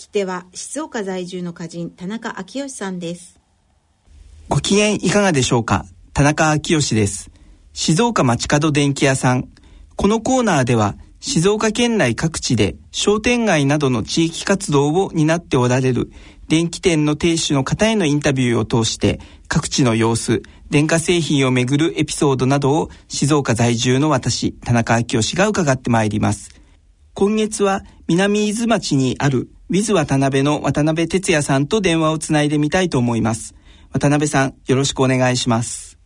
き手は静岡在住の歌人田中昭義さんです。ご機嫌いかがでしょうか？田中昭義です。静岡町角電気屋さん。このコーナーでは静岡県内各地で商店街などの地域活動を担っておられる電気店の店主の方へのインタビューを通して各地の様子、電化製品をめぐるエピソードなどを静岡在住の私、田中昭義が伺ってまいります。今月は南伊豆町にあるウィズ渡辺の渡辺哲也さんと電話をつないでみたいと思います。渡辺さん、よろしくお願いします。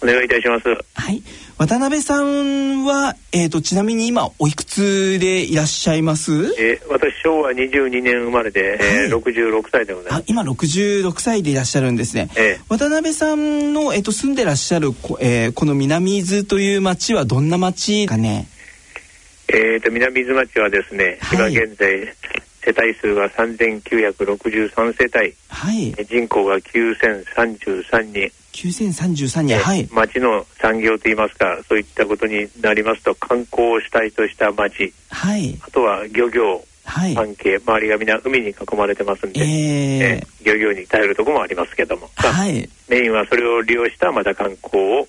お願いいたします。はい。渡辺さんは、えっ、ー、と、ちなみに今、おいくつでいらっしゃいます？えー、私、昭和22年生まれで、はい、えー、66歳でございます。今、66歳でいらっしゃるんですね。えー、渡辺さんの、えっ、ー、と、住んでらっしゃる、えー、この南伊豆という町はどんな町かね？えっ、と、南伊豆町はですね、今現在、世帯数は3963世帯、はい、人口が9033人。9033人、はい、町の産業といいますかそういったことになりますと観光を主体とした町、はい、あとは漁業関係、周りがみんな海に囲まれてますんで、えー、漁業に頼るところもありますけども、はい、メインはそれを利用したまた観光を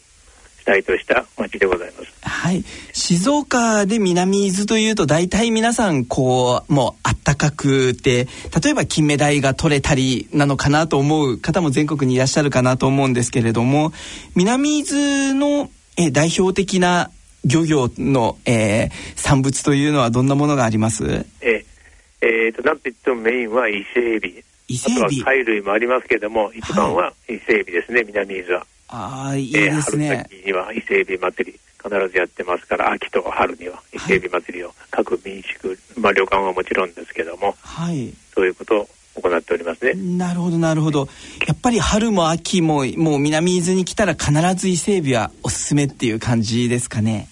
主体とした町でございます。はい。静岡で南伊豆というと大体皆さんこう、もうあったかくて、例えば金目鯛が取れたりなのかなと思う方も全国にいらっしゃるかなと思うんですけれども、南伊豆のえ代表的な漁業の、えー、産物というのはどんなものがあります？ええー、と、なんといってもメインは伊勢エビ。伊勢エビあとは貝類もありますけれども、一番は伊勢エビですね、はい、南伊豆は。ああ、いいですね。えー、春先には伊勢海老祭り必ずやってますから、秋と春には伊勢海老祭りを各民宿、まあ旅館はもちろんですけども、はい。そういうことを行っておりますね。なるほど、なるほど。やっぱり春も秋も、もう南伊豆に来たら必ず伊勢海老はおすすめっていう感じですかね？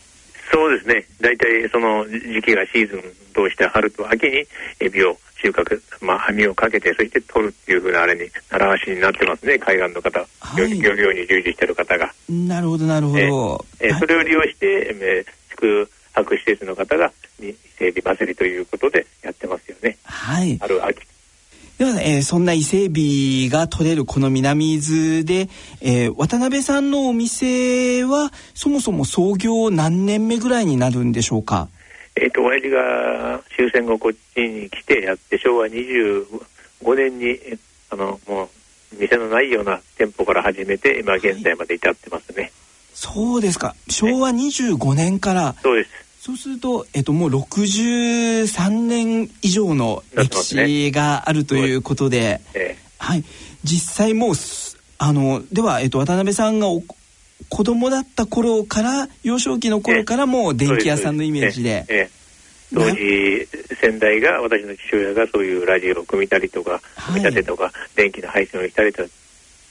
そうですね。大体その時期がシーズンとして春と秋にエビを収穫、まあ、網をかけて、そして取るっていうふうなあれに、習わしになってますね、海岸の方、はい、漁業に従事してる方が。なるほど、なるほど。えー、それを利用して、えー、宿泊施設の方が、伊勢海老祭りということでやってますよね。はい。ある秋。では、えー、そんな伊勢海老が取れるこの南伊豆で、えー、渡辺さんのお店はそもそも創業何年目ぐらいになるんでしょうか？えっ、ー、と、親父が終戦後こっちに来てやって、昭和25年に、あの、もう、店のないような店舗から始めて、今現在まで至ってますね。はい、そうですか。昭和25年から。そうです。そうすると、えっと、もう63年以上の歴史があるということで、ねはい。実際もう、あの、では、えっと、渡辺さんが子供だった頃から幼少期の頃からもう電気屋さんのイメージで。ええ当時先代が私の父親がそういうラジオを組みたりとか組み立てとか、電気の配線をしたりと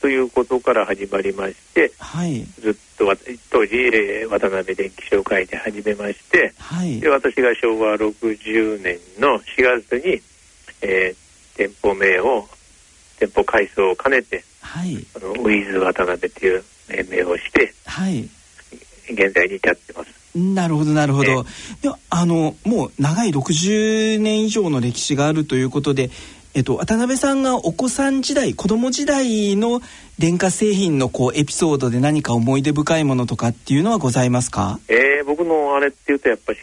ということから始まりまして、はい、ずっと当時、えー、渡辺電気商会で始めまして、はい、で私が昭和60年の4月に、えー、店舗名を店舗改装を兼ねて、はい、あのウィズ渡辺という命名をして、はい、現在に至ってます。なるほどなるほど。ではあのもう長い60年以上の歴史があるということで、えっと、渡辺さんがお子さん時代子供時代の電化製品のこうエピソードで何か思い出深いものとかっていうのはございますか？えー、僕のあれっていうとやっぱし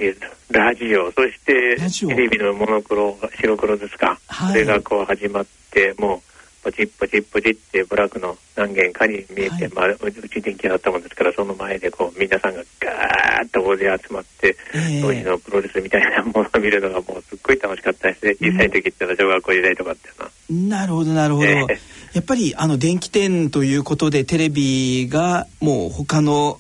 ラジオそしてテレビのモノクロ白黒ですか、はい、それがこう始まってもうポチッポチッポチってブラックの何軒かに見えて、はい、まあ、うち電気だったもんですからその前でこう皆さんがガーッと大勢集まって、えー、当時のプロレスみたいなものを見るのがもうすっごい楽しかったですね。小さい時ってのは小学校時代とかっていうのは。なるほどなるほど、えー、やっぱりあの電気店ということでテレビがもう他の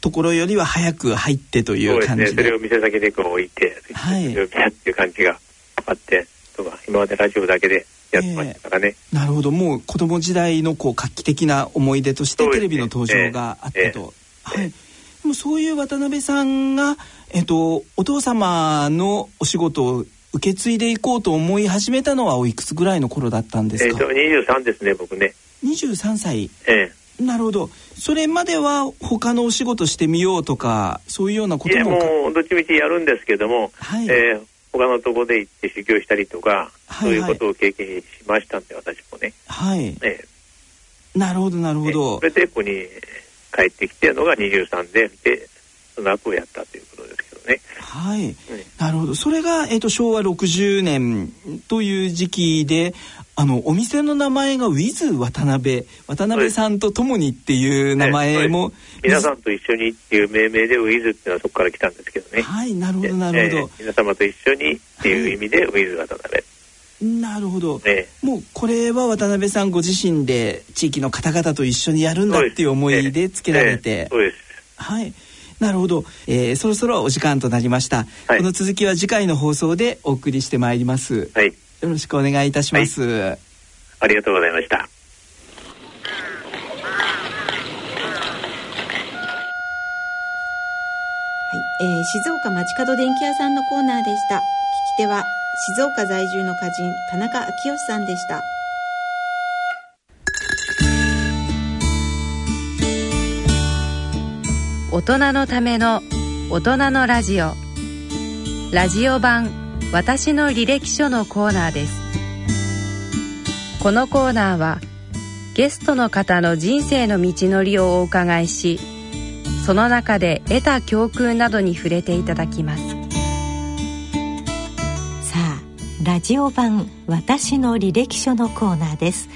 ところよりは早く入ってという感じで。そね。それを店先でこう置いて、はい、っていう感じがあってとか今までラジオだけでやってましたからね、えー、なるほど。もう子供時代のこう画期的な思い出としてテレビの登場があったと、はい。でもそういう渡辺さんが、えっと、お父様のお仕事を受け継いでいこうと思い始めたのはおいくつぐらいの頃だったんですか、えー、23ですね僕ね。23歳。ええ。なるほど。それまでは他のお仕事してみようとかそういうようなこともいやもうどっちみちやるんですけども、はい、えー、他のとこで行って修行したりとか、はいはい、そういうことを経験しましたんで私もね。はい、えー、なるほどなるほど、それでここに帰ってきてるのが23ででその後をやったということですけどね。はい、うん、なるほど。それが、えーと、昭和60年という時期であのお店の名前がウィズ渡辺渡辺さんと共にっていう名前も、ね、皆さんと一緒にっていう命名でウィズっていうのはそこから来たんですけどね。はいなるほどなるほど、えー、皆様と一緒にっていう意味で、ウィズ渡辺。なるほど、ね、もうこれは渡辺さんご自身で地域の方々と一緒にやるんだっていう思いでつけられて、そうです、はい。なるほど、えー、そろそろお時間となりました、はい、この続きは次回の放送でお送りしてまいります、はい、よろしくお願いいたします、はい、ありがとうございました。はい、えー、静岡町角電気屋さんのコーナーでした。聞き手は静岡在住の歌人田中昭義さんでした。大人のための大人のラジオ。ラジオ版私の履歴書のコーナーです。このコーナーはゲストの方の人生の道のりをお伺いしその中で得た教訓などに触れていただきます。さあラジオ版私の履歴書のコーナーです。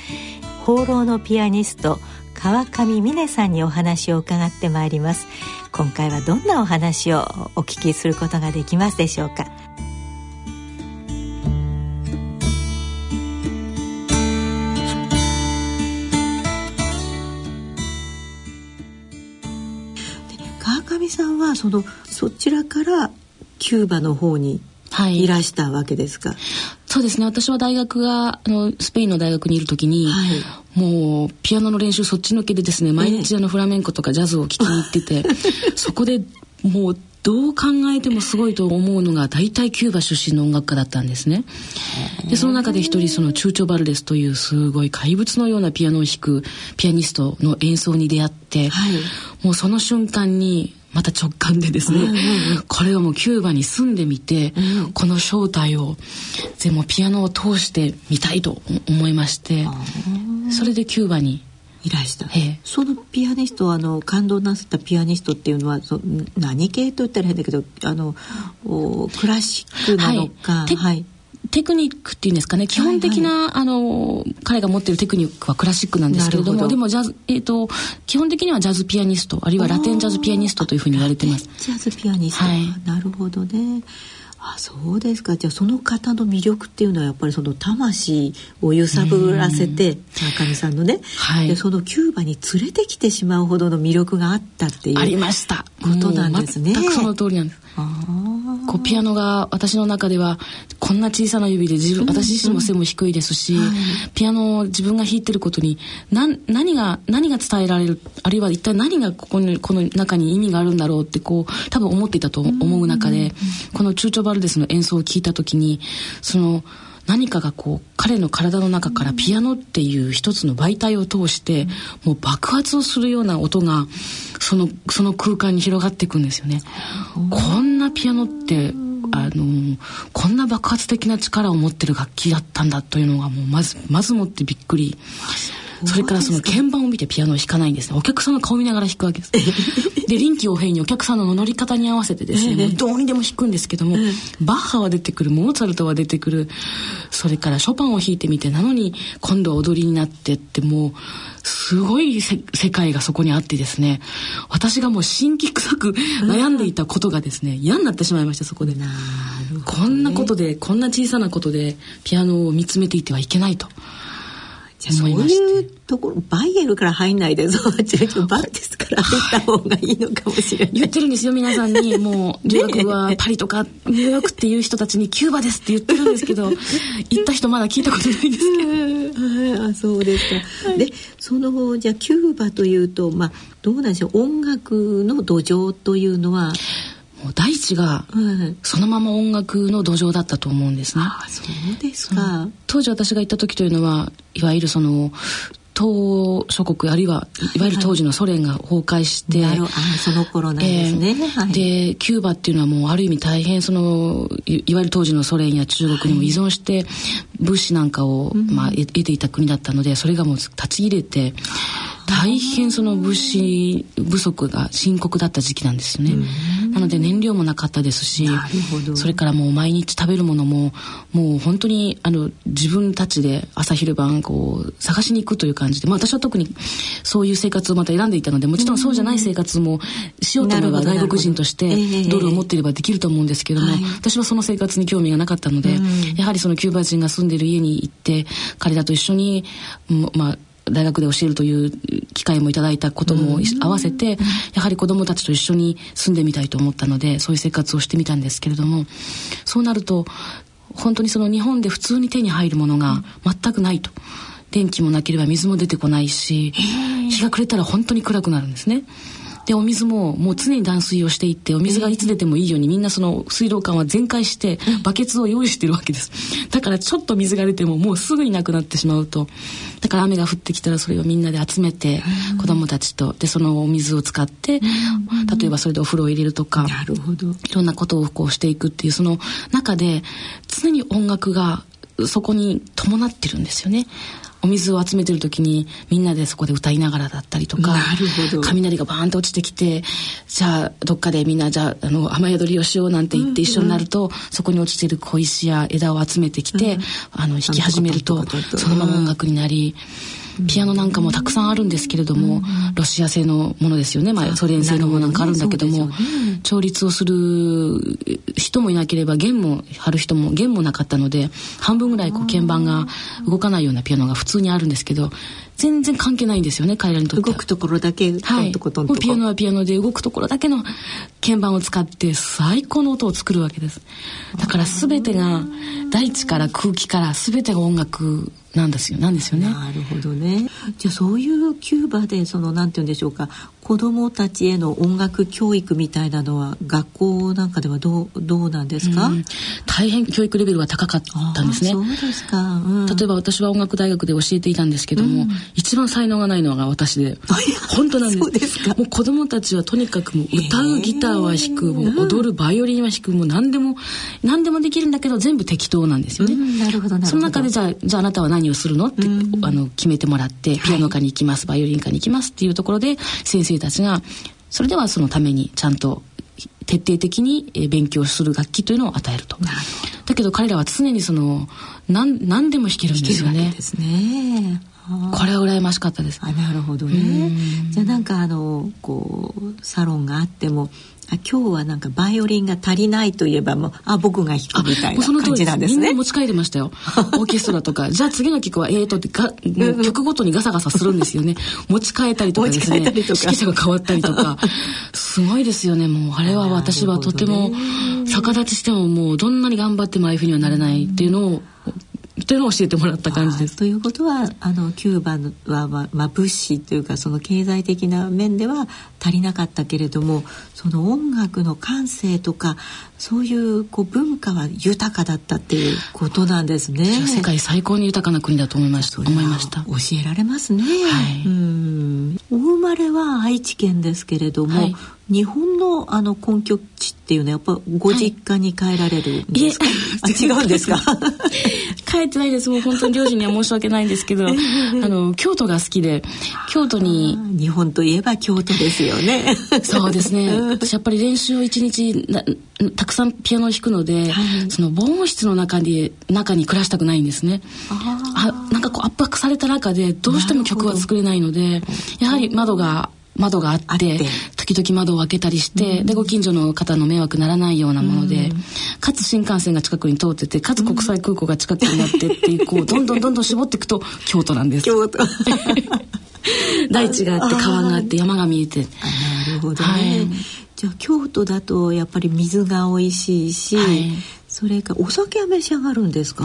放浪のピアニスト川上美音さんにお話を伺ってまいります。今回はどんなお話をお聞きすることができますでしょうか？はそのそちらからキューバの方にい。らしたわけですか、はい、そうですね。私は大学があのスペインの大学にいる時に、はい、もうピアノの練習そっちのけでですね毎日あのフラメンコとかジャズを聴きに行ってて、そこでもうどう考えてもすごいと思うのが大体キューバ出身の音楽家だったんですね。でその中で一人そのチューチョ・バルデスというすごい怪物のようなピアノを弾くピアニストの演奏に出会って、はい、もうその瞬間にまた直感でですね、うんうんうん、これをもうキューバに住んでみて、うん、この正体をでもピアノを通してみたいと思いましてそれでキューバにいらした、そのピアニストあの感動なさったピアニストっていうのはそ何系と言ったら変だけどあのクラシックなのか、はい、はい。テクニックっていうんですかね。基本的な、はいはい、あの彼が持ってるテクニックはクラシックなんですけれどもでもジャズ、えーと、基本的にはジャズピアニストあるいはラテンジャズピアニストというふうに言われてます。ジャズピアニスト、はい、なるほどね。あそうですか。じゃあその方の魅力っていうのはやっぱりその魂を揺さぶらせて中上さんのね、はい、でそのキューバに連れてきてしまうほどの魅力があったっていうありました。ことなんですね。全くその通りなんです。こうピアノが私の中ではこんな小さな指で自分私自身も背も低いですし、うんうん、ピアノを自分が弾いてることに何何が何が伝えられるあるいは一体何がここにこの中に意味があるんだろうってこう多分思っていたと思う中で、このチューチョ・バルデスの演奏を聞いた時にその何かがこう彼の体の中からピアノっていう一つの媒体を通してもう爆発をするような音がそのその空間に広がっていくんですよね。こんなピアノってあのこんな爆発的な力を持ってる楽器だったんだというのがもうまずまずもってびっくり。それからその鍵盤を見てピアノを弾かないんですね。お客さんの顔見ながら弾くわけです。で臨機応変にお客さんの乗り方に合わせてですね、どうにでも弾くんですけども、バッハは出てくるモーツァルトは出てくる。それからショパンを弾いてみてなのに今度は踊りになってってもうすごい世界がそこにあってですね。私がもう新規臭く悩んでいたことがですね、嫌になってしまいましたそこで、ね、こんなことでこんな小さなことでピアノを見つめていてはいけないと。じゃそういうところバイエルから入んないでそう違うバルテスから入った方がいいのかもしれない。言ってるんですよ皆さんに。もう留学はパリとかニューヨークっていう人たちにキューバですって言ってるんですけど 行った人まだ聞いたことないんですけど。あそうですか、はい、でそのじゃあキューバというとまあどうなんでしょう。音楽の土壌というのはもう大地がそのまま音楽の土壌だったと思うんですね。あそうですか。当時私が行った時というのはいわゆるその東諸国あるいはい。わゆる当時のソ連が崩壊して、はい、その頃なんですね、えーはい、でキューバっていうのはもうある意味大変そのいわゆる当時のソ連や中国にも依存して、物資なんかを、まあ、得ていた国だったのでそれがもう立ち入れて大変その物資不足が深刻だった時期なんですよね。なので燃料もなかったですしそれからもう毎日食べるものももう本当にあの自分たちで朝昼晩こう探しに行くという感じで、まあ、私は特にそういう生活をまた選んでいたのでもちろんそうじゃない生活もしようと思えば外国人としてドルを持っていればできると思うんですけども、私はその生活に興味がなかったので、やはりそのキューバ人が住んでいる家に行って彼らと一緒に、まあ大学で教えるという機会もいただいたことも合わせて、やはり子どもたちと一緒に住んでみたいと思ったのでそういう生活をしてみたんですけれどもそうなると本当にその日本で普通に手に入るものが全くないと。電気もなければ水も出てこないし日が暮れたら本当に暗くなるんですね。でお水ももう常に断水をしていってお水がいつ出てもいいようにみんなその水道管は全開してバケツを用意してるわけです。だからちょっと水が出てももうすぐになくなってしまうと。だから雨が降ってきたらそれをみんなで集めて子供たちとでそのお水を使って例えばそれでお風呂を入れるとか。なるほど。いろんなことをこうしていくっていうその中で常に音楽がそこに伴ってるんですよね。お水を集めてる時にみんなでそこで歌いながらだったりとか雷がバーンと落ちてきてじゃあどっかでみんなじゃああの雨宿りをしようなんて言って一緒になると、うんうん、そこに落ちてる小石や枝を集めてきて、うん、あの弾き始めるとそのまま音楽になり。ピアノなんかもたくさんあるんですけれども、ロシア製のものですよね、まあ、ソ連製のものなんかあるんだけども、調律をする人もいなければ弦も張る人も弦もなかったので半分ぐらいこう鍵盤が動かないようなピアノが普通にあるんですけど全然関係ないんですよね彼らにとって動くところだけはい、ピアノはピアノで動くところだけの鍵盤を使って最高の音を作るわけです。だから全てが大地から空気から全てが音楽なんですよ。なんですよね。なるほどね。じゃあそういうキューバでそのなんて言うんでしょうか子どもたちへの音楽教育みたいなのは学校なんかではどうどうなんですか、大変教育レベルは高かったんですね。そうですか、うん、例えば私は音楽大学で教えていたんですけども、うん、一番才能がないのが私で本当なんです。もう子供たちはとにかくもう歌うギターは弾く、もう踊るバイオリンは弾くもう何でも何でもできるんだけど全部適当なんですよね、なるほどその中でじゃあじゃああなたは何をするのって、あの決めてもらってピアノ科に行きます、バイオリン科に行きますっていうところで先生たちがそれではそのためにちゃんと徹底的に勉強する楽器というのを与えると。だけど彼らは常にその何何でも弾けるんですよね。ですね。これは羨ましかったです。あなるほどね。じゃあなんかあのこうサロンがあってもあ今日はなんかバイオリンが足りないといえばもうあ僕が弾くみたいな感じなんですね。みんな持ち帰りましたよ。オーケストラとかじゃあ次の曲はえーとってが曲ごとにガサガサするんですよね。持ち帰ったりとかですね。指揮者が変わったりとかすごいですよね。もうあれは私はとても逆立ちしてももうどんなに頑張ってもああいうふうにはなれないっていうのをというのを教えてもらった感じです。ということはあのキューバは、まあ、まあ、物資というかその経済的な面では足りなかったけれどもその音楽の感性とかそういうこう文化は豊かだったっていうことなんですね。世界最高に豊かな国だと思いました。思いました。教えられますね。はい、うんお生まれは愛知県ですけれども、はい、日本のあの根拠地っていうのはやっぱご実家に帰られるんですか、はい、違うんですか？帰ってないですもう本当に両親には申し訳ないんですけど あの京都が好きで京都に日本といえば京都ですよね。そうですね。私やっぱり練習を一日たくさんピアノを弾くので、はい、その防音室の中に中に暮らしたくないんですね。あなんかこう圧迫された中でどうしても曲は作れないのでやはり窓が窓があって時々窓を開けたりして、うん、でご近所の方の迷惑ならないようなもので、うん、かつ新幹線が近くに通っててかつ国際空港が近くになってっていうこうどんどんどんどん絞っていくと京都なんです。京都 大地があって川があって山が見えて。なるほどね。はい、じゃあ京都だとやっぱり水が美味しいし、はい、それかお酒は召し上がるんですか？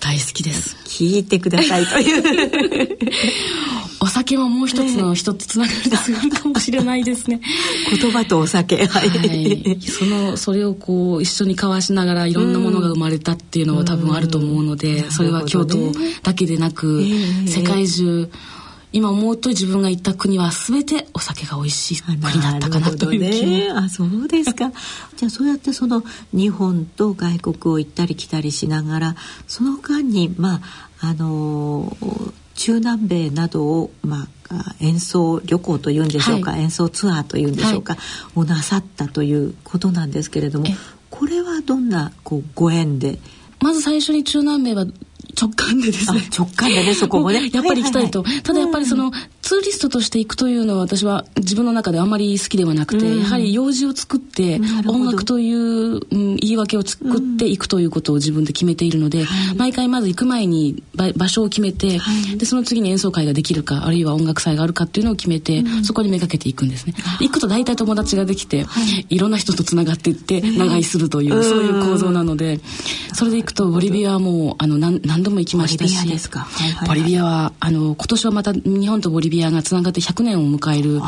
大好きです。聞いてくださいという。お酒ももう一つの一つつながりでするかもしれないですね。言葉とお酒。はい、そのそれをこう一緒に交わしながらいろんなものが生まれたっていうのは多分あると思うので、それは京都だけでなく、世界中今思うと自分が行った国は全てお酒が美味しい国だったかなという気ね、あそうですか。じゃあそうやってその日本と外国を行ったり来たりしながらその間にまああの中南米などを、まあ、演奏旅行というんでしょうか、はい、演奏ツアーというんでしょうか、はい、をなさったということなんですけれどもこれはどんなこうご縁でまず最初に中南米は直感でですね。直感でねそこもね。やっぱり行きたいと、はいはいはい、ただやっぱりその、ツーリストとして行くというのは私は自分の中であんまり好きではなくて、うん、やはり用事を作って音楽という、うん、言い訳を作っていくということを自分で決めているので、うん、毎回まず行く前に場所を決めて、はい、でその次に演奏会ができるかあるいは音楽祭があるかっていうのを決めて、そこにめがけていくんですね。行くと大体友達ができて、はい、いろんな人とつながっていって長居するという、そういう構造なのでそれで行くとボリビアはもうあの何何度も行きましたしボリビアはあの今年はまた日本とボリビアがつながって100年を迎える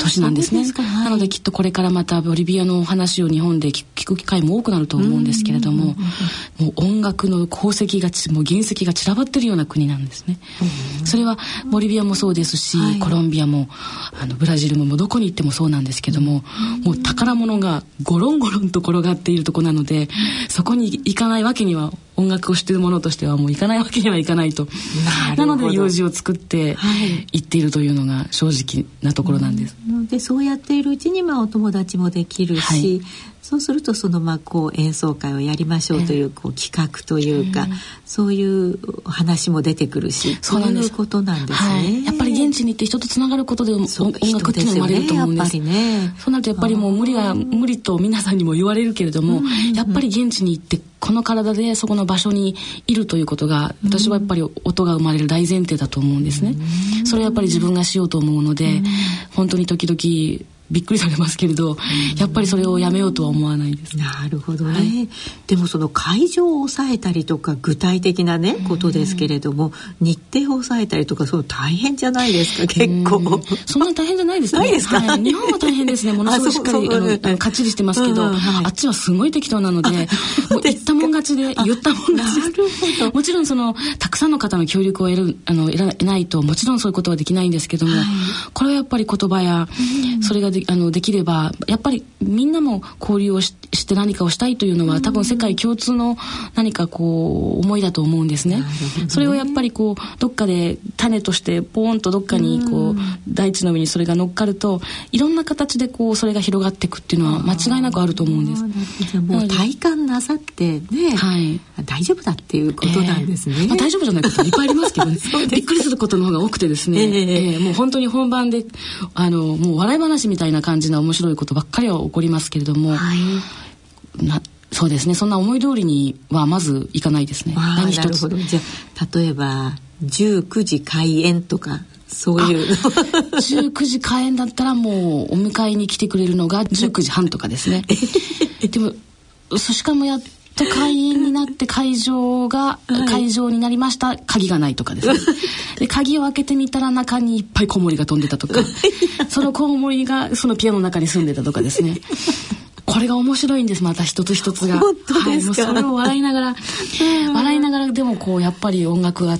年なんですね、はい、なのできっとこれからまたボリビアのお話を日本で聞く機会も多くなると思うんですけれども、もう音楽の功績がもう原石が散らばってるような国なんですね、それはボリビアもそうですし、はい、コロンビアもあのブラジルもどこに行ってもそうなんですけども、もう宝物がゴロンゴロンと転がっているとこなのでそこに行かないわけには音楽をしている者としてはもう行かないわけにはいかないと。なので用事を作って行っているというのが正直なところなんです。でそうやっているうちにまあお友達もできるし、はい、そうするとそのまあこう演奏会をやりましょうというこう企画というか、そういう話も出てくるしそうなんです。ことなんですね、はい、やっぱり現地に行って人とつながることで音楽っていうの生まれると思うんです、ね、そうなるとやっぱりもう無理は無理と皆さんにも言われるけれども、やっぱり現地に行ってこの体でそこの場所にいるということが私はやっぱり音が生まれる大前提だと思うんですね。それはやっぱり自分がしようと思うので本当に時々びっくりされますけれど、やっぱりそれをやめようとは思わないです。なるほどね。はい、でもその会場を抑えたりとか具体的なねことですけれども、日程を抑えたりとかそう大変じゃないですか結構。そんなに大変じゃないですか、ね。ないですか、はい、日本は大変ですね。ものすごいしっかりあのかっちりしてますけど、うん。はい、あっちはすごい適当なので、もう言ったもん勝ちで言ったもん勝ちで。もちろんそのたくさんの方の協力を得るあの得ないともちろんそういうことはできないんですけども、これはやっぱり言葉や、それがでであのできればやっぱりみんなも交流をしして何かをしたいというのは多分世界共通の何かこう思いだと思うんですね。それをやっぱりこうどっかで種としてポーンとどっかにこう大地の上にそれが乗っかるといろんな形でこうそれが広がっていくっていうのは間違いなくあると思うんです。もう体感なさってね、はい、大丈夫だっていうことなんですね。えー、まあ、大丈夫じゃないこといっぱいありますけどね。びっくりすることの方が多くてですね、えー、えー、もう本当に本番であのもう笑い話みたいな感じの面白いことばっかりは起こりますけれども、はい、なそうですね。そんな思い通りにはまずいかないですね。何一つ。じゃあ例えば19時開演とかそういう19時開演だったらもうお迎えに来てくれるのが19時半とかですね。でもしかもやっと開演になって会場が、会場になりました。鍵がないとかですね。で鍵を開けてみたら中にいっぱいコウモリが飛んでたとか。そのコウモリがそのピアノの中に住んでたとかですね。これが面白いんですまた一つ一つが。はい、それを笑いながら笑いながらでもこうやっぱり音楽が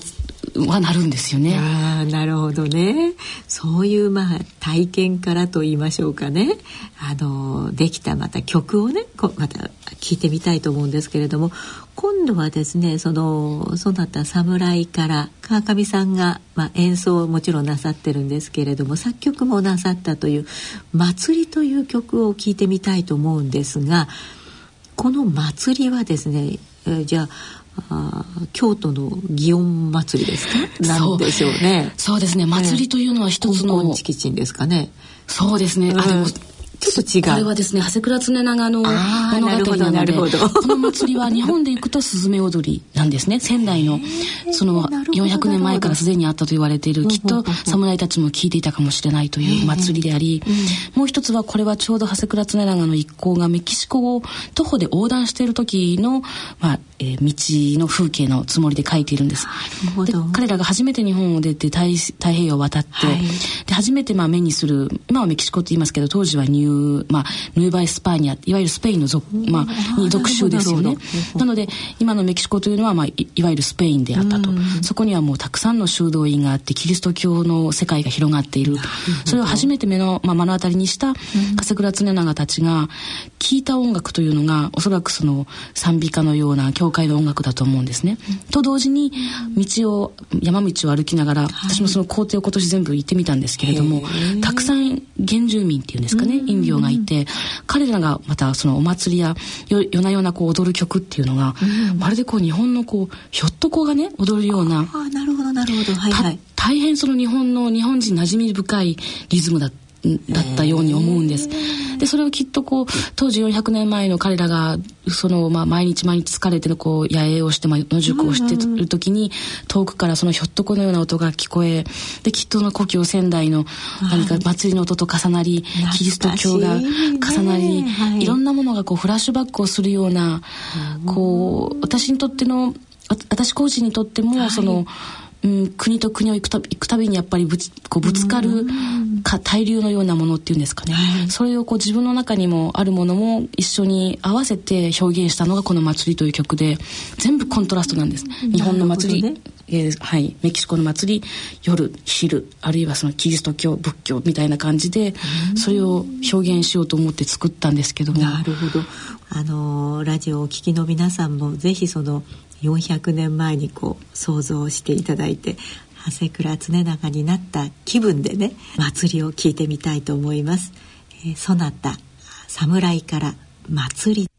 はなるんですよね。ああなるほどね。そういうまあ体験からと言いましょうかね。あのできたまた曲をねこまた聞いてみたいと思うんですけれども今度はですねそのそなた侍から川上さんが、まあ、演奏をもちろんなさってるんですけれども作曲もなさったという「祭り」という曲を聴いてみたいと思うんですがこの「祭り」はですね、えー、じゃああ京都の祇園祭りですか？なんでしょうね。そうですね。祭りというのは一つの、えー、チキですかね。そうですね、うん、あでもちょっと違う。これはですね、長谷倉常長の物語なので、この祭りは日本で行くとスズメ踊りなんですね。仙台の、その400年前からすでにあったと言われている、きっと侍たちも聞いていたかもしれないという祭りであり、もう一つはこれはちょうど長谷倉常長の一行がメキシコを徒歩で横断している時の、まあ、えー、道の風景のつもりで書いているんです。で彼らが初めて日本を出て太太平洋を渡って、はい、で初めてまあ目にする今はメキシコって言いますけど当時はニュー、まあ、ヌーバイスパーニャいわゆるスペインの属,、まあ、に属州ですよね。なので今のメキシコというのは、まあ、いいわゆるスペインであったと。そこにはもうたくさんの修道院があってキリスト教の世界が広がっている。それを初めて目の、まあ、目の当たりにした笠倉常長たちが聴いた音楽というのがおそらくその賛美歌のような教会の音楽だと思うんですね。と同時に道を山道を歩きながら、私もその工程を今年全部行ってみたんですけれどもたくさん原住民っていうんですかねインディオがいて彼らがまたそのお祭りや夜な夜なこう踊る曲っていうのが、まるでこう日本のこうひょっとこがね踊るようなあなるほどなるほど。はいはい。大変その日本の日本人馴染み深いリズムだっただったように思うんです。でそれをきっとこう当時400年前の彼らがその、まあ、毎日毎日疲れてのこう野営をして、まあ、野宿をしてる時に、遠くからそのひょっとこのような音が聞こえできっとの故郷仙台の何か祭りの音と重なり、キリスト教が重なり、い、ろんなものがこうフラッシュバックをするような、こう私にとっての私コーチにとっても、そのうん、国と国を行くた行くたびにやっぱりぶつこうぶつかるか対流のようなものっていうんですかね、はい、それをこう自分の中にもあるものも一緒に合わせて表現したのがこの「祭り」という曲で全部コントラストなんです。日本の祭り、ね、えー、はい、メキシコの祭り。夜昼。あるいはそのキリスト教仏教みたいな感じでそれを表現しようと思って作ったんですけども。なるほど。あのラジオをお聞きの皆さんもぜひその400年前にこう想像していただいて長谷倉常長になった気分でね祭りを聞いてみたいと思います。えー、そなた侍から祭り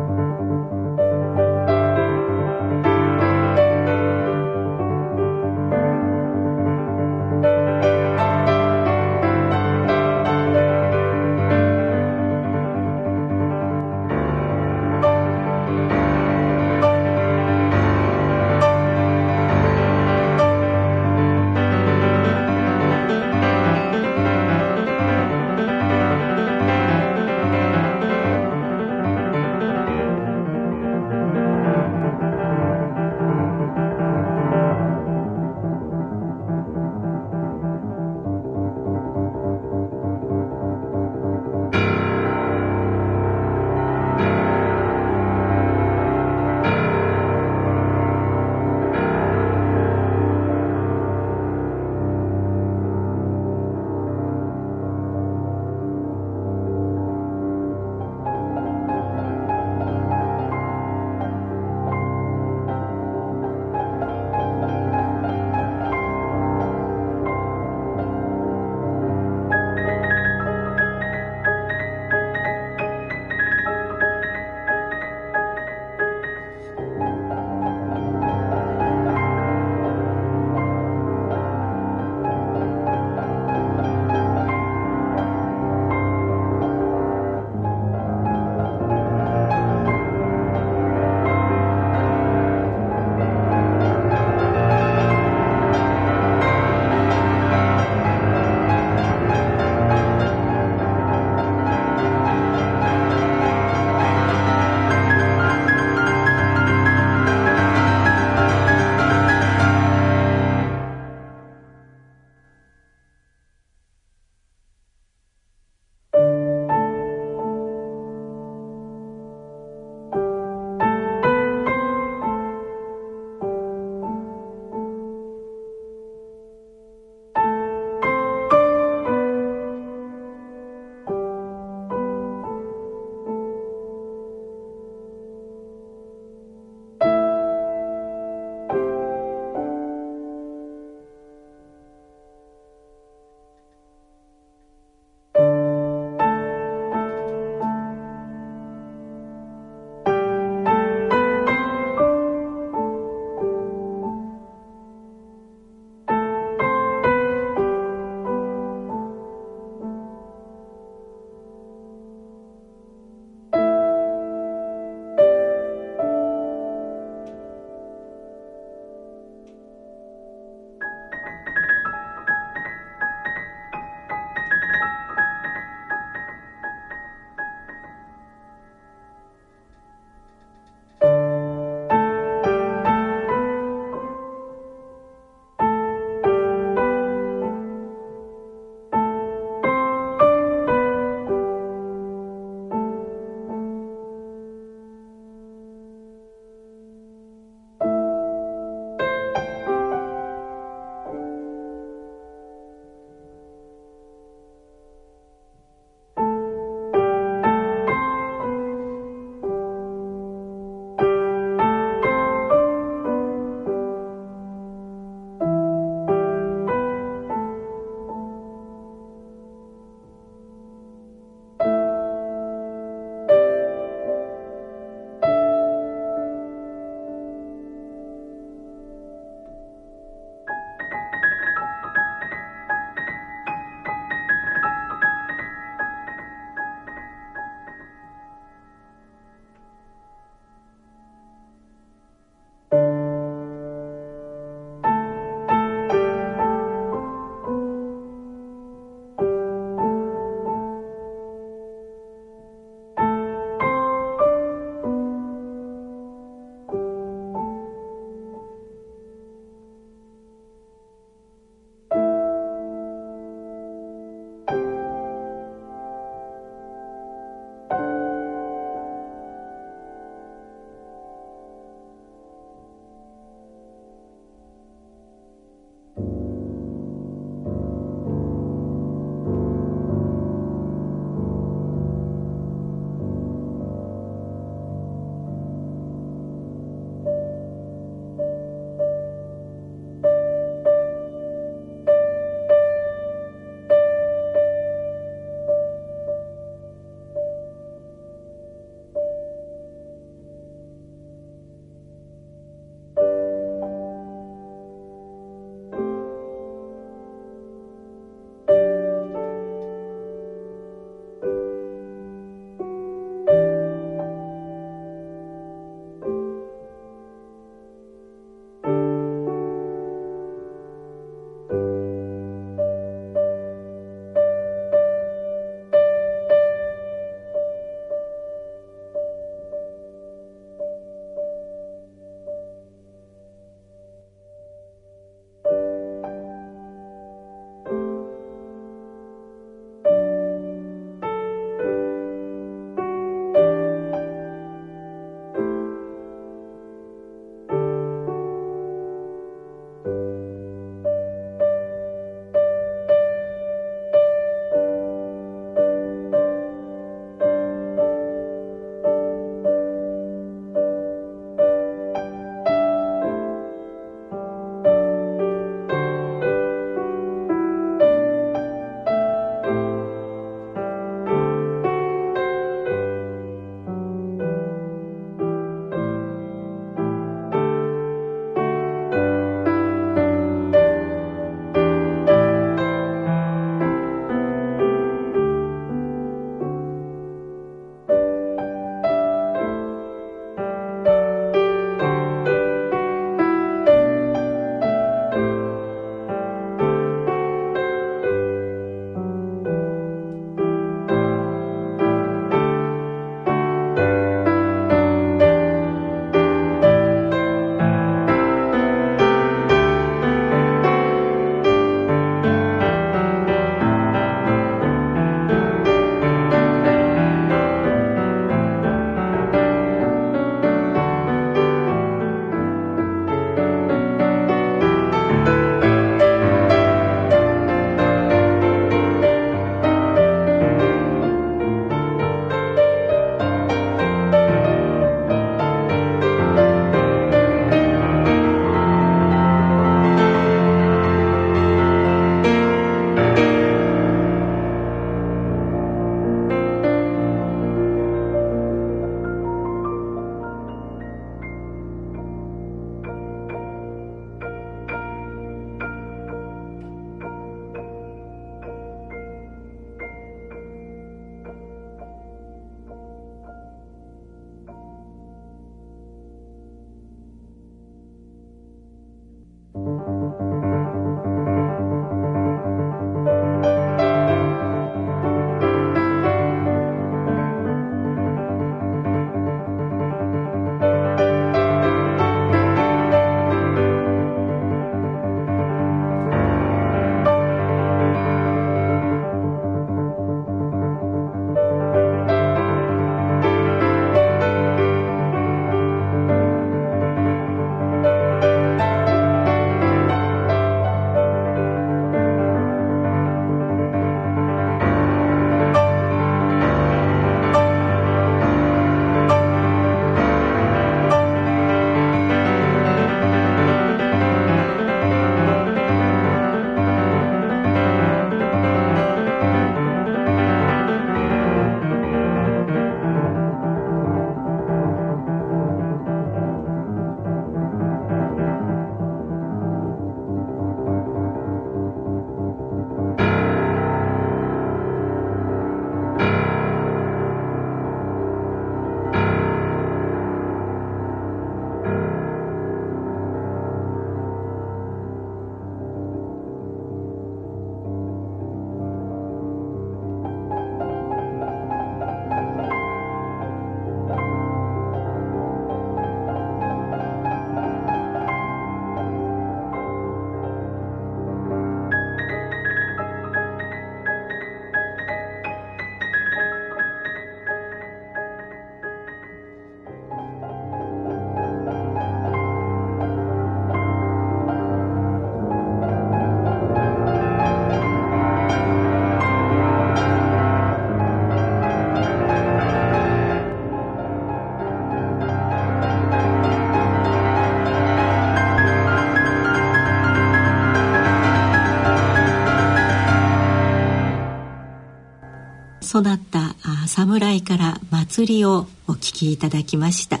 育ったあ侍から祭りをお聞きいただきました。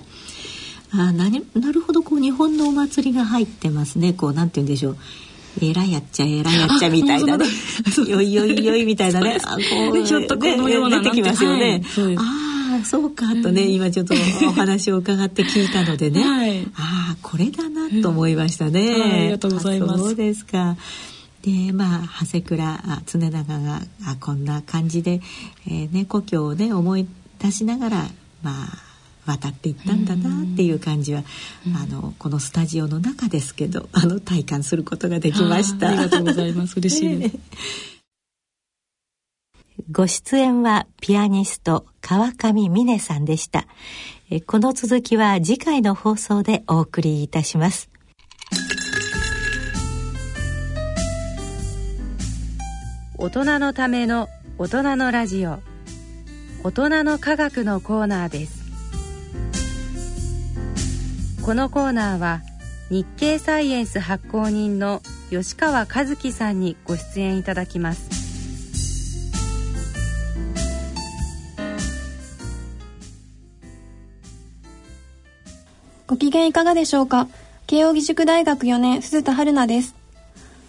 あななるほどこう日本のお祭りが入ってますね。こうなんて言うんでしょう。えらいやっちゃえらいやっちゃみたいなね。よいよいよいみたいなね。あこうちょっとこのような出てきますよね、はい、ああそうかとね、今ちょっとお話を伺って聞いたのでね、はい、ああこれだなと思いましたね、ありがとうございます。そうですかでまあ長谷倉常長があこんな感じで、えーね、故郷をね思い出しながらまあ渡っていったんだなっていう感じは、あのこのスタジオの中ですけど あの体感することができました。ありがとうございます。嬉しい。で す、ご出演はピアニスト川上美音さんでした。この続きは次回の放送でお送りいたします大人のための大人のラジオ。大人の科学のコーナーです。このコーナーは日経サイエンス発行人の吉川和樹さんにご出演いただきます。ご機嫌いかがでしょうか？慶應義塾大学4年鈴田春奈です。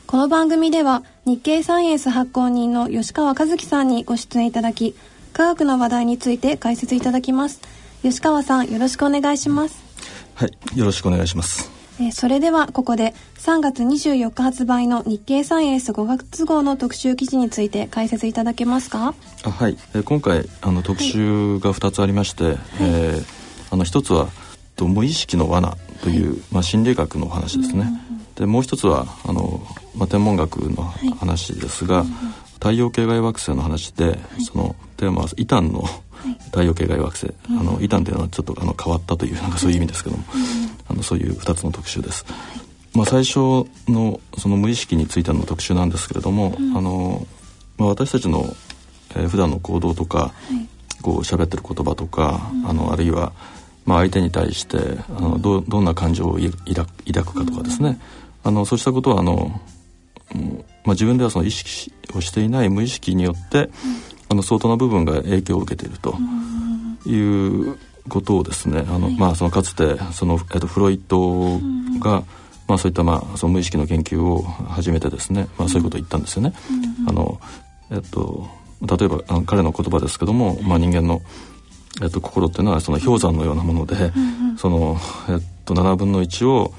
この番組では日経サイエンス発行人の吉川和樹さんにご出演いただき科学の話題について解説いただきます。吉川さんよろしくお願いします。はい、よろしくお願いします。えー、それではここで3月24日発売の日経サイエンス5月号の特集記事について解説いただけますか？あはい、えー、今回あの特集が2つありまして、はい、えー、あの1つはと無意識の罠という、はい、まあ、心理学の話ですね、でもう一つはあの、まあ、天文学の話ですが、はい、太陽系外惑星の話で、そのテーマはイタンの太陽系外惑星、あのイタンというのはちょっとあの変わったというなんかそういう意味ですけども、あのそういう2つの特集です。まあ、最初のその無意識についての特集なんですけれども、あのまあ、私たちの、えー、普段の行動とか、こう喋ってる言葉とか、あのあるいは、まあ、相手に対してあのどどんな感情を抱くかとかですね、あのそうしたことはあの、まあ、自分ではその意識をしていない無意識によって、あの相当な部分が影響を受けているということをですねあの、まあ、そのかつてその、えっと、フロイトが、まあ、そういった、まあ、その無意識の研究を始めてですね、まあ、そういうことを言ったんですよね。あのえっと、例えばあの彼の言葉ですけども、まあ、人間の、えっと、心っていうのはその氷山のようなもので、その、えっと、7分の1を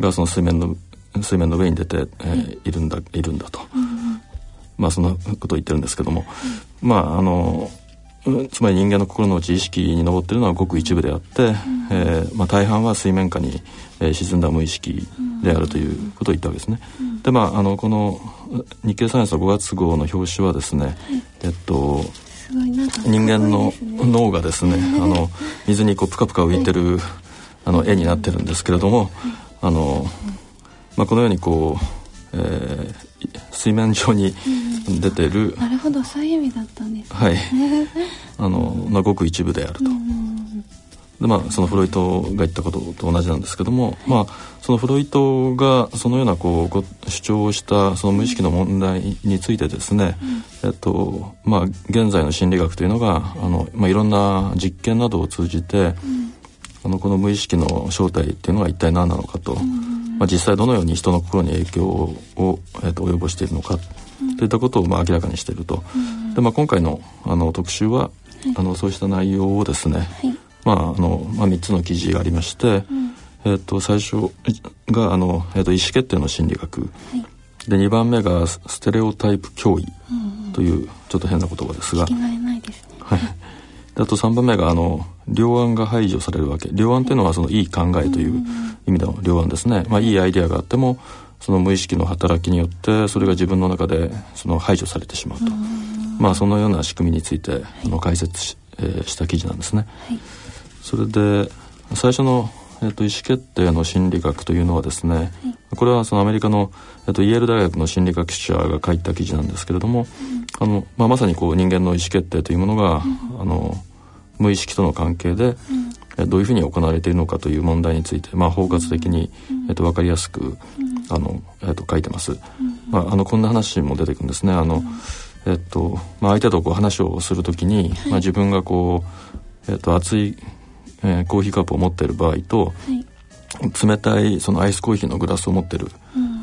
がその水面の水面の上に出て、えー、いるんだいるんだと。まあそんなことを言ってるんですけども、まああのつまり人間の心の内意識に上っているのはごく一部であって、うん、えー、まあ、大半は水面下に、えー、沈んだ無意識であるということを言ったわけですね。うん、でまああのこの日経サイエンスの5月号の表紙はですね、えっと人間の脳がですね、あの水にこうプカプカ浮いてる、あの絵になってるんですけれども、あのまあ、このようにこう、えー、水面上に出てる、うん、なるほどそういう意味だったんです、ね、はい。あの、まあ、ごく一部であると、でまあそのフロイトが言ったことと同じなんですけども、はい、まあそのフロイトがそのようなこうご主張をしたその無意識の問題についてですね、うん、えっとまあ現在の心理学というのがあの、まあ、いろんな実験などを通じて、うん、あのこの無意識の正体っていうのが一体何なのかと、まあ、実際どのように人の心に影響を、えー、と及ぼしているのか、といったことをまあ明らかにしていると。でまあ、今回のあの特集は、あのそうした内容をですね、まああのまあ、3つの記事がありまして、えー、と最初があの、えー、と意思決定の心理学、で2番目がステレオタイプ脅威というちょっと変な言葉ですが。はい、あと3番目があの両案が排除されるわけ。両案っていうのはそのいい考えという意味での両案ですね、まあ、いいアイデアがあってもその無意識の働きによってそれが自分の中でその排除されてしまうと、まあそのような仕組みについてあの解説し,、えー、した記事なんですね。はい、それで最初の、えーと、意思決定の心理学というのはですね、はい、これはそのアメリカの、えーと、イェール大学の心理学者が書いた記事なんですけれども、うん、あのまあ、まさにこう人間の意思決定というものが、うん、あの無意識との関係で、うん、どういうふうに行われているのかという問題について、まあ、包括的に、えっと、分かりやすく、あの、えっと、書いてます。まあ、あのこんな話も出てくるんですね。あの、えっとまあ、相手とこう話をするときに、まあ、自分がこう、えっと、熱い、えー、コーヒーカップを持っている場合と、冷たいそのアイスコーヒーのグラスを持ってる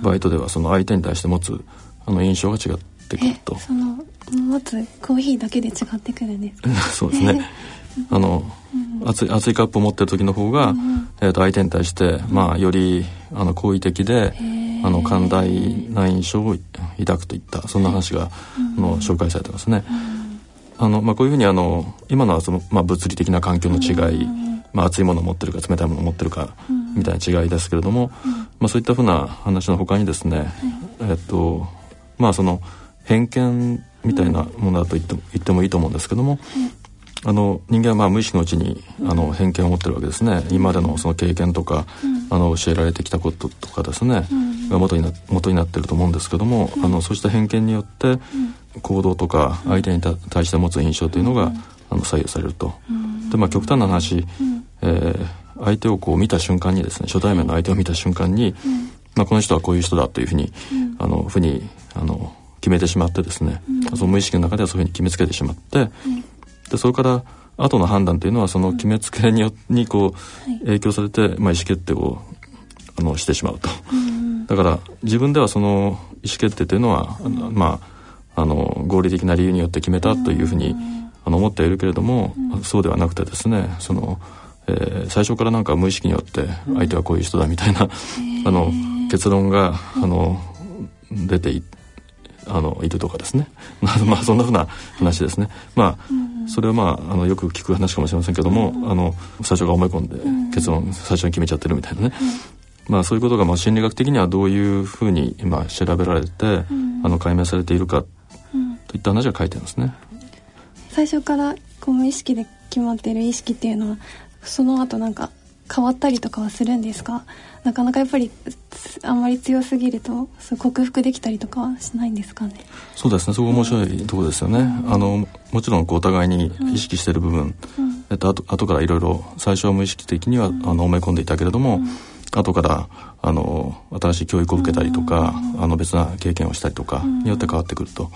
場合とではその相手に対して持つあの印象が違ってくると。その持つコーヒーだけで違ってくるんですそうですね。あの、うん、熱い熱いカップを持ってる時の方が、うん、えー、と相手に対して、まあ、よりあの好意的であの寛大な印象を抱くといったそんな話が、うん、の紹介されてますね。あのまあ、こういうふうにあの今のはその、まあ、物理的な環境の違い、まあ、熱いものを持ってるか冷たいものを持ってるかみたいな違いですけれども、まあ、そういったふうな話のほかにですね、えっとまあその偏見みたいなものだと言っても言ってもいいと思うんですけども、あの人間はまあ無意識のうちにあの偏見を持ってるわけですね。今までのその経験とか、あの教えられてきたこととかですね、が元にな元になってると思うんですけども、あのそうした偏見によって行動とか相手に対して持つ印象というのが、あの左右されると。でまあ極端な話、えー、相手をこう見た瞬間にですね初対面の相手を見た瞬間に、まあ、この人はこういう人だというふうに、あのふうにあの決めてしまってですね、その無意識の中ではそういうふうに決めつけてしまって、でそれから後の判断というのはその決めつけによにこう影響されて、まあ、意思決定をあのしてしまうと、だから自分ではその意思決定というのは、まああの合理的な理由によって決めたというふうに、あの思っているけれども、そうではなくてですねその、えー、最初からなんか無意識によって相手はこういう人だみたいな、あの結論があの出ていあのいるとかですね。まあそんなふうな話ですね。まあそれはまああのよく聞く話かもしれませんけども、あの最初から思い込んで結論最初に決めちゃってるみたいなね、まあそういうことがまあ心理学的にはどういうふうに今調べられて、あの解明されているかといった話が書いてますね。最初からこう無意識で決まっている意識っていうのはその後なんか変わったりとかはするんですか？なかなかやっぱりあんまり強すぎると克服できたりとかはしないんですかね？そうですね。そこ面白いところですよね、うん、あのもちろんこうお互いに意識している部分、うん、えっと後後からいろいろ最初は無意識的には、うん、あの思い込んでいたけれども、うん、後からあの新しい教育を受けたりとか、あの別な経験をしたりとかによって変わってくると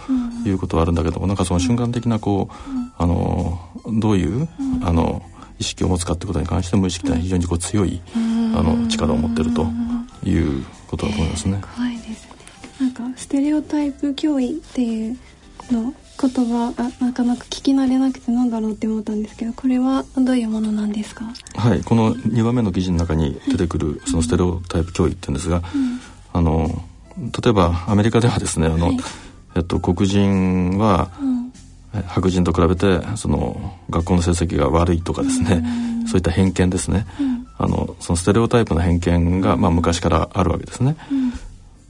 いうことはあるんだけどもなんかその瞬間的なこうあのどういうあの意識を持つかってことに関して無意識というのは非常にこう強いあの力を持ってるということだと思いますね。怖いですね。なんかステレオタイプ脅威っていうの言葉がなかなか聞き慣れなくてなんだろうって思ったんですけどこれはどういうものなんですか？はいこの2番目の記事の中に出てくるそのステレオタイプ脅威っていうんですが、うん、あの例えばアメリカではですねあの、はい、えっと、黒人は、うん白人と比べてその学校の成績が悪いとかですね、うん、そういった偏見ですね、うん、あのそのステレオタイプの偏見が、まあ、昔からあるわけですね。うん。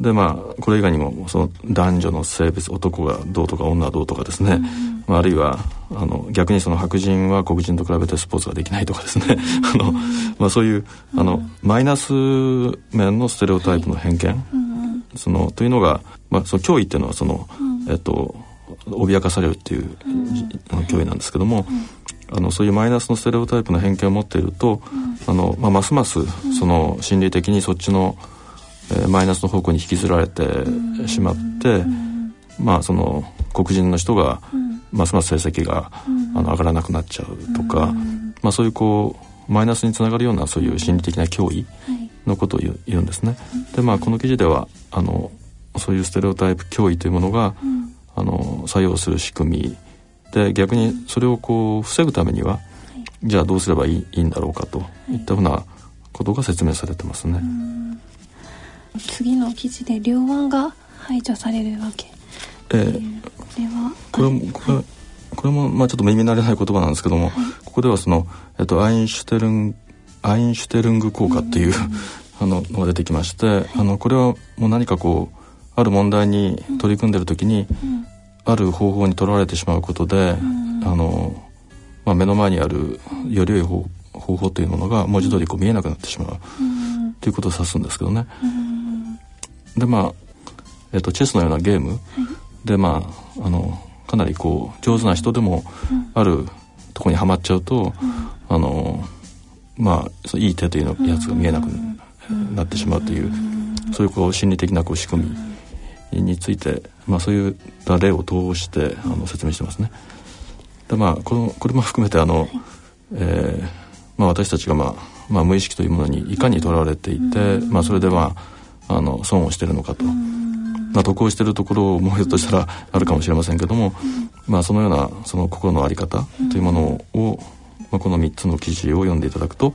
でまあこれ以外にもその男女の性別男がどうとか女はどうとかですね、まあ、あるいはあの逆にその白人は黒人と比べてスポーツができないとかですね。あの、まあ、そういうあのマイナス面のステレオタイプの偏見、そのというのが、まあ、その脅威っていうのはその、えっと脅かされるっていう、脅威なんですけども、あのそういうマイナスのステレオタイプの偏見を持っていると、あのまあ、ますますその心理的にそっちの、えー、マイナスの方向に引きずられてしまって、まあその黒人の人が、ますます成績が、あの上がらなくなっちゃうとか、まあ、そういうこうマイナスにつながるようなそういう心理的な脅威のことを言う,、言うんですね。でまあこの記事ではあのそういうステレオタイプ脅威というものが、あの作用する仕組み。で逆にそれをこう防ぐためには、はい、じゃあどうすればいいいいんだろうかとい。ったふうなことが説明されてますね。次の記事で両腕が排除されるわけ。えー、これはこれもこれこれもまあちょっと耳慣れない言葉なんですけども、はい、ここではその、えっと、アインシュテルンアインシュテルング効果っていう、あののが出てきまして、はい、あのこれはもう何かこうある問題に取り組んでる時に、ある方法にとらわれてしまうことで、あのまあ、目の前にあるより良い方方法というものが文字通りこう見えなくなってしまう、ということを指すんですけどね。でまあ、えっと、チェスのようなゲーム。で、まあ、あのかなりこう上手な人でもあるとこにはまっちゃうと、あのまあいい手というやつが見えなくなってしまうという、そういうこう心理的なこう仕組みについて、まあ、そういった例を通してあの説明してますね。でまあこのこれも含めてあの、はい、えー、まあ、私たちが、まあまあ、無意識というものにいかにとらわれていて、まあ、それでまああの損をしてるのかと。まあ、得をしているところもひょっとしたらあるかもしれませんけども、まあ、そのようなその心の在り方というものを、まあ、この3つの記事を読んでいただくと、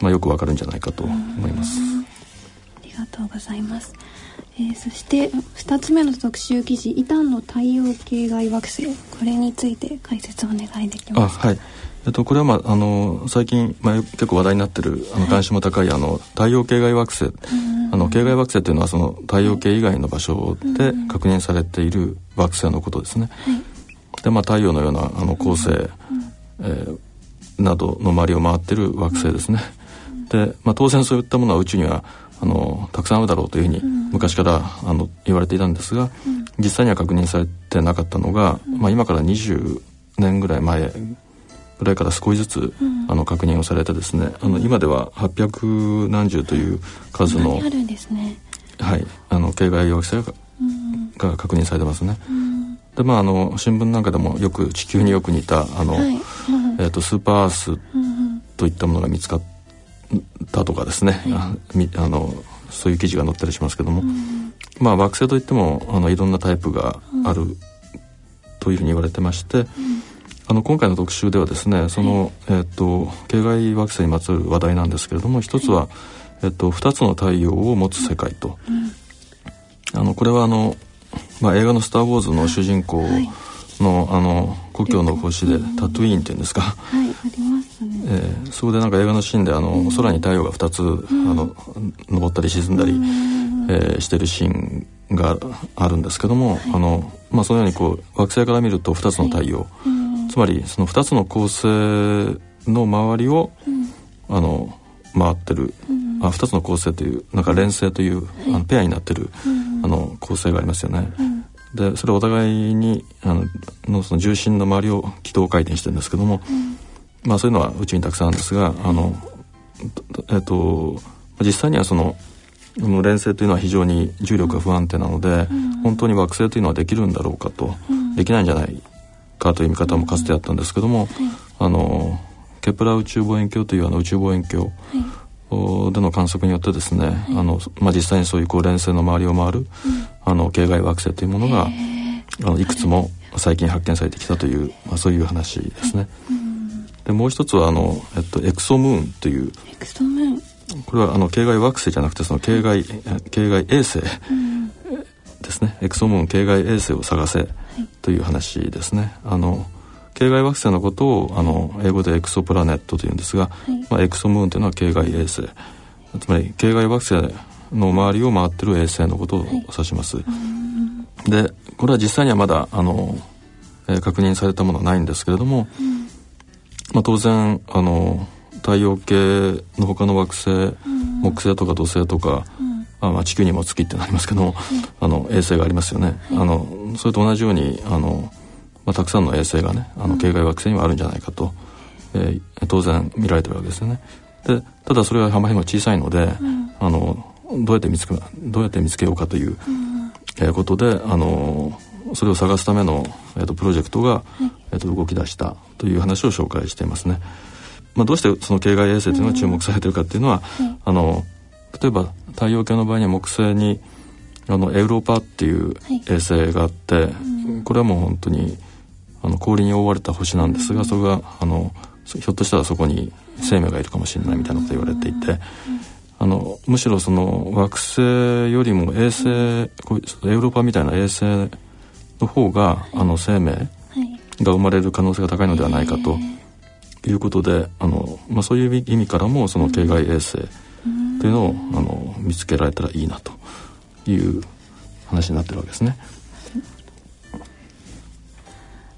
まあ、よくわかるんじゃないかと思います。ありがとうございます。えー、そして2つ目の特集記事「イタンの太陽系外惑星」これについて解説をお願いできます。かはい。えっと、これは、まあ、あの最近、まあ、結構話題になってるあの関心も高い、はい、あの太陽系外惑星、あの系外惑星というのはその太陽系以外の場所で確認されている惑星のことですね。はい、でまあ、太陽のようなあの恒星、えー、などの周りを回ってる惑星ですね。で、まあ、当然そういったものは宇宙にはあのたくさんあるだろうというふうに昔からあの言われていたんですが、実際には確認されてなかったのが、まあ、今から20年ぐらい前ぐらいから少しずつ、あの確認をされてですねあの今では800何十という数の、あるんですね。はいあの系外惑星が,、が確認されてますね。でまああの新聞なんかでもよく地球によく似たあの、はい。えーと、スーパーアースといったものが見つかったとかですね、はい、あのそういう記事が載ったりしますけども、まあ惑星といってもあのいろんなタイプがあるというふうに言われてまして、あの今回の特集ではですねその、えーと、系外惑星にまつわる話題なんですけれども一つは、えーと、2つの太陽を持つ世界と、あのこれはあの、まあ、映画の「スター・ウォーズ」の主人公の,、あの故郷の星で、タトゥイーンっていうんですか、はいありますね、えー、そこでなんか映画のシーンであの、空に太陽が2つ、あの昇ったり沈んだり、えー、してるシーンがあるんですけども、あのまあ、そのようにこう惑星から見ると2つの太陽、つまりその2つの構成の周りを、あの回ってる、あ2つの構成というなんか連星という、あのペアになってる、あの構成がありますよね。でそれお互いにあののその重心の周りを軌道回転してるんですけども、まあそういうのは宇宙にたくさんあるんですがあの、えっと実際にはその連星というのは非常に重力が不安定なので、本当に惑星というのはできるんだろうかと、できないんじゃないかという見方もかつてあったんですけども、はい、あのケプラー宇宙望遠鏡というあの宇宙望遠鏡、での観測によってですね、はい、あのまあ、実際にそういうこう連星の周りを回る、うん、あの系外惑星というものがあのいくつも最近発見されてきたという、まあ、そういう話ですね。でもう一つはあの、えっと、エクソムーンというこれはあの系外惑星じゃなくてその系外系外衛星ですね。エクソムーン系外衛星を探せという話ですね。あの系外惑星のことをあの英語でエクソプラネットというんですが、はい、まあ、エクソムーンというのは系外衛星。つまり系外惑星の周りを回ってる衛星のことを指します。はい、でこれは実際にはまだあの、えー、確認されたものはないんですけれども、うん、まあ、当然あの太陽系の他の惑星、うん、木星とか土星とか、あまあ、地球にも月ってなりますけども、あの衛星がありますよね。あのそれと同じようにあの、まあ、たくさんの衛星がねあの系外惑星にはあるんじゃないかと、えー、当然見られてるわけですよね。でただそれはあまりにも小さいので、あのどうやって見つけどうやって見つけようかという、えー、ことであのそれを探すための、えーと、プロジェクトが、えーと、動き出したという話を紹介していますね。まあ、どうしてその系外衛星というのが注目されてるかっていうのは、あの例えば太陽系の場合には木星にあのエウローパっていう衛星があって、はいうん、これはもう本当にあの氷に覆われた星なんですが、うん、それがあのひょっとしたらそこに生命がいるかもしれないみたいなこと言われていて、あのむしろその惑星よりも衛星、こうエウローパみたいな衛星の方があの生命が生まれる可能性が高いのではないかということであの、まあ、そういう意味からもその系外衛星、というのをあの見つけられたらいいなという話になってるわけですね。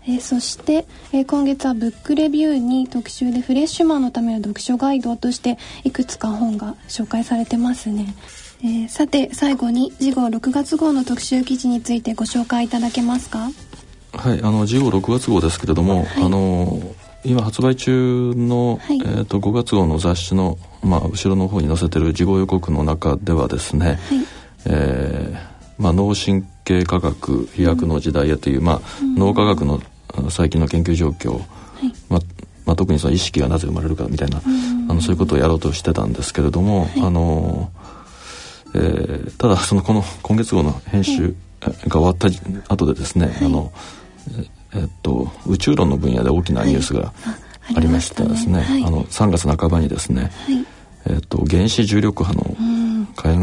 えー、そして、えー、今月はブックレビューに特集でフレッシュマンのための読書ガイドとしていくつか本が紹介されてますね。えー、さて最後に次号6月号の特集記事についてご紹介いただけますか？はいあの次号6月号ですけれども、はい、あの今発売中の、はい、えーと、5月号の雑誌の、まあ、後ろの方に載せてる事後予告の中ではですね、はい、えまあ、脳神経科学飛躍の時代へという、まあ、脳科学の最近の研究状況、まあまあ、特にその意識がなぜ生まれるかみたいな、あのそういうことをやろうとしてたんですけれども、あのえー、ただそのこの今月号の編集が終わった後でですね、あのえっと、宇宙論の分野で大きなニュースがありましたですね,、あの3月半ばにですね、えっと、原子重力波の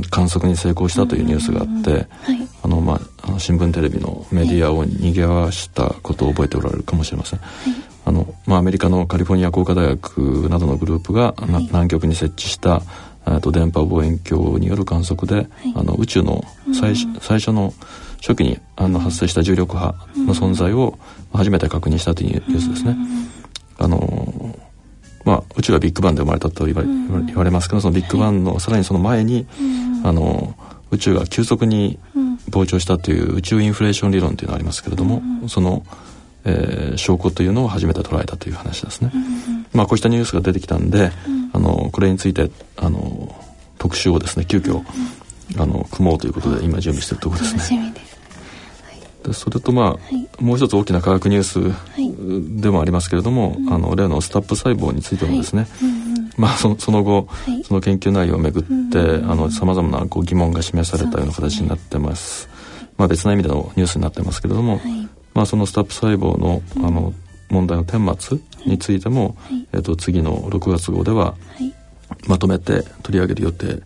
観測に成功したというニュースがあって、あのまあ、新聞テレビのメディアを賑わしたことを覚えておられるかもしれません。あのまあ、アメリカのカリフォルニア工科大学などのグループが、南極に設置したと電波望遠鏡による観測で、あの宇宙の最,、最初の初期にあの発生した重力波の存在を初めて確認したというニュースですね。あのまあ、宇宙はビッグバンで生まれたと言われ,、言われますけどそのビッグバンのさらにその前に、あの宇宙が急速に膨張したという宇宙インフレーション理論というのがありますけれども、その、えー、証拠というのを初めて捉えたという話ですね。まあ、こうしたニュースが出てきたんで、あのこれについてあの特集をですね急遽、あの組もうということで今準備しているところですね。でそれとまあ、はい、もう一つ大きな科学ニュースでもありますけれども、はい、あの例のスタップ細胞についてもですね、はい。うんうん、まあそその後、その研究内容をめぐってさまざまなこう疑問が示されたような形になってます。まあ、別な意味でのニュースになってますけれども、まあ、そのスタップ細胞のあの問題の顛末についても、えー、と次の6月号ではまとめて取り上げる予定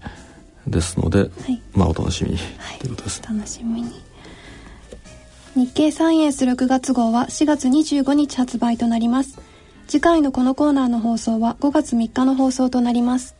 ですので、まあお楽しみに、ということです。楽しみに日経サイエンス6月号は4月25日発売となります。次回のこのコーナーの放送は5月3日の放送となります。